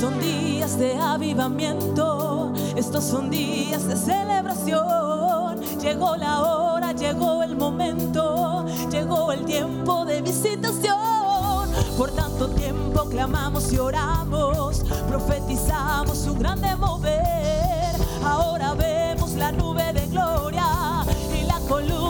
son días de avivamiento, estos son días de celebración. Llegó la hora, llegó el momento, llegó el tiempo de visitación. Por tanto tiempo clamamos y oramos, profetizamos su grande mover. Ahora vemos la nube de gloria y la columna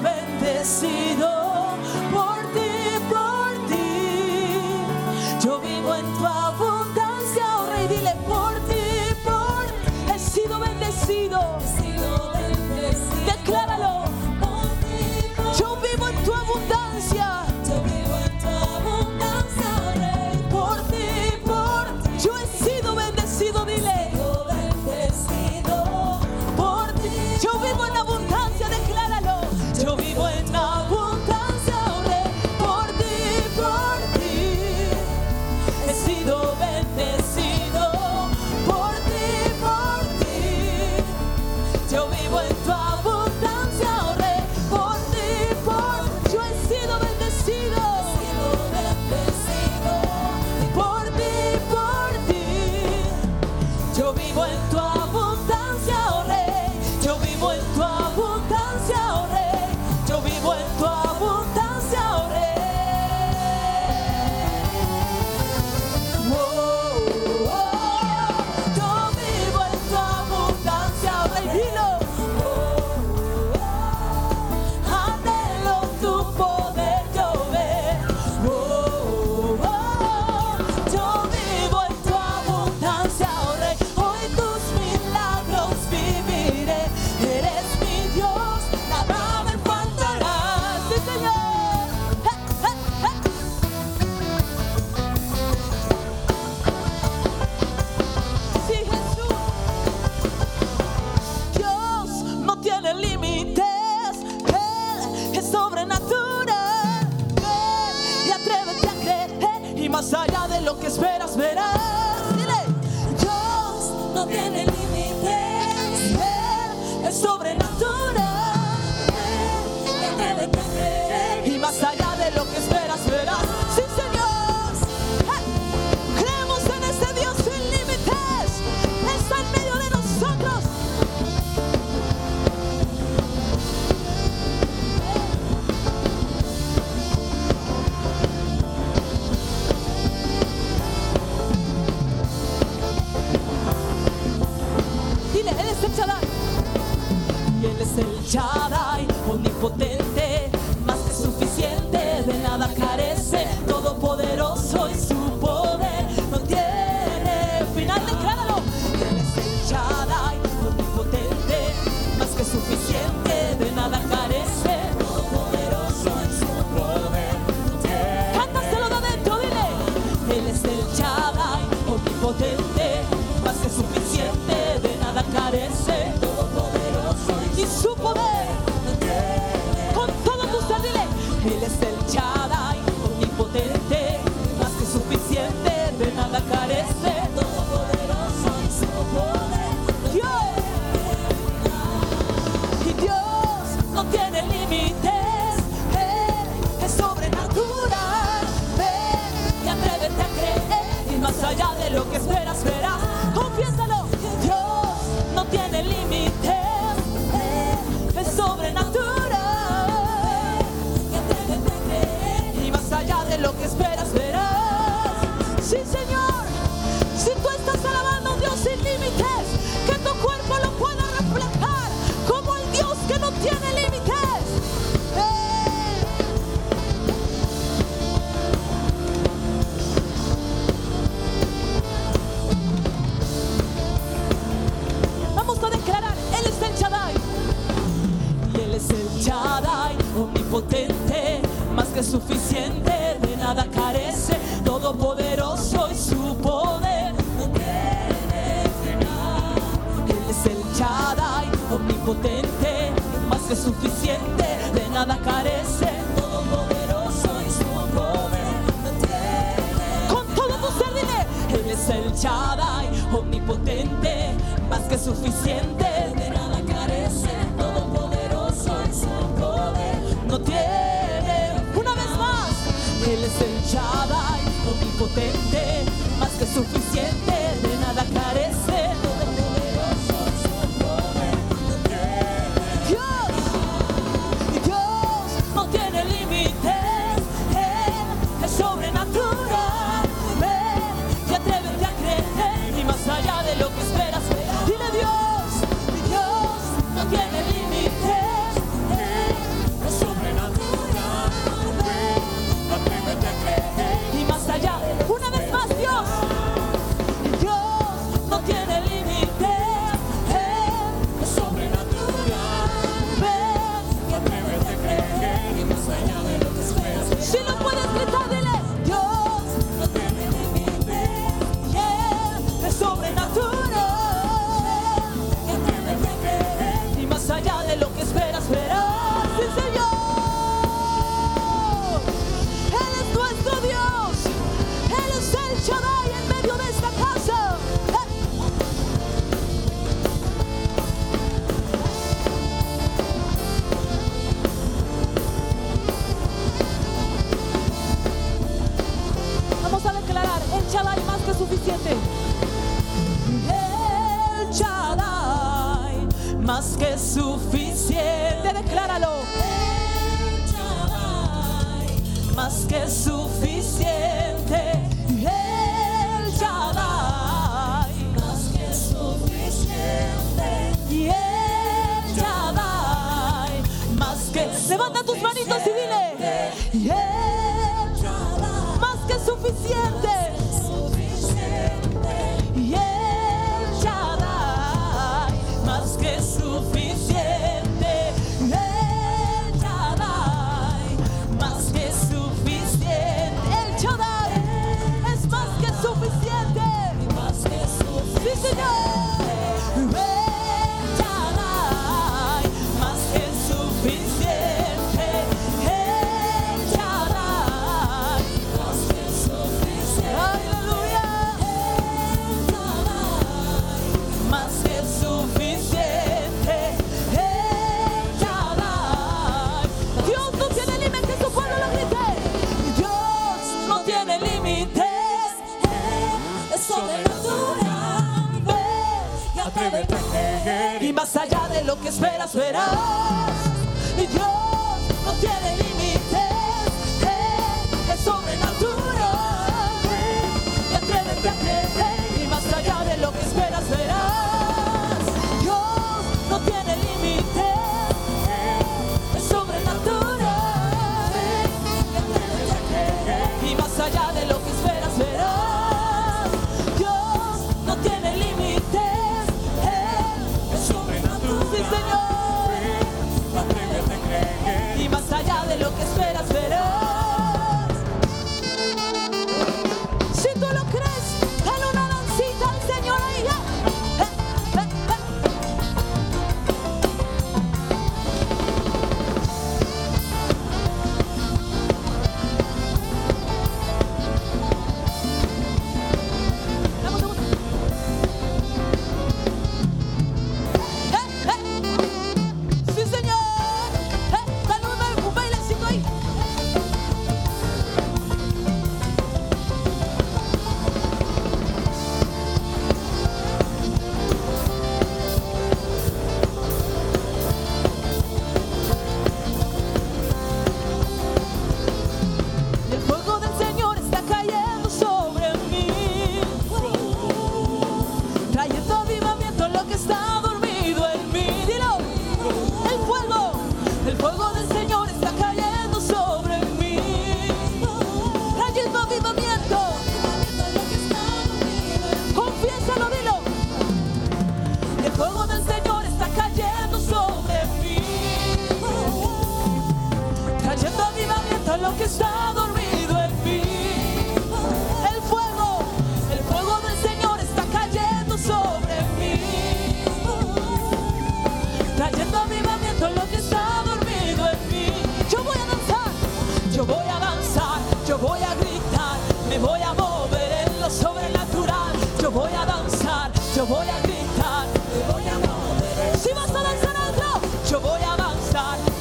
bendecido. Por ti, carece, todopoderoso y su poder más que suficiente, de nada carece, todopoderoso en su poder, no tiene una vez más, Él es el Shaddai, omnipotente, más que suficiente. Yeah. Suficiente. Ella no. Dios no tiene límites. Su pueblo lo grita. Dios no tiene límites. Sobre tus dura. A través de tus. Y más allá de lo que espera, será.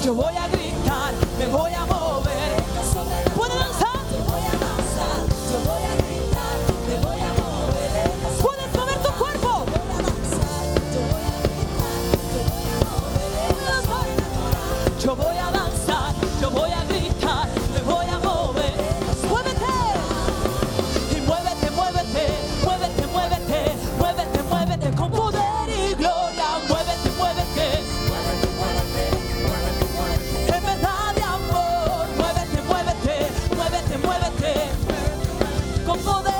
eu vou. con.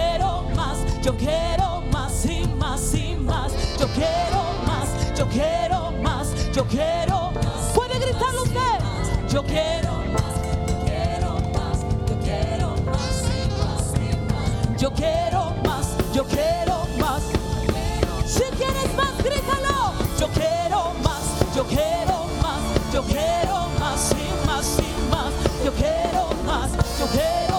Quiero más, yo quiero más y más y más. Yo quiero más, yo quiero más, yo quiero más. ¿Puede gritarlo usted? Yo quiero más, yo quiero más, yo quiero más y más y más. Yo quiero más, yo quiero más. Si quieres más, grítalo. Yo quiero más, yo quiero más, yo quiero más y más y más. Yo quiero más, yo quiero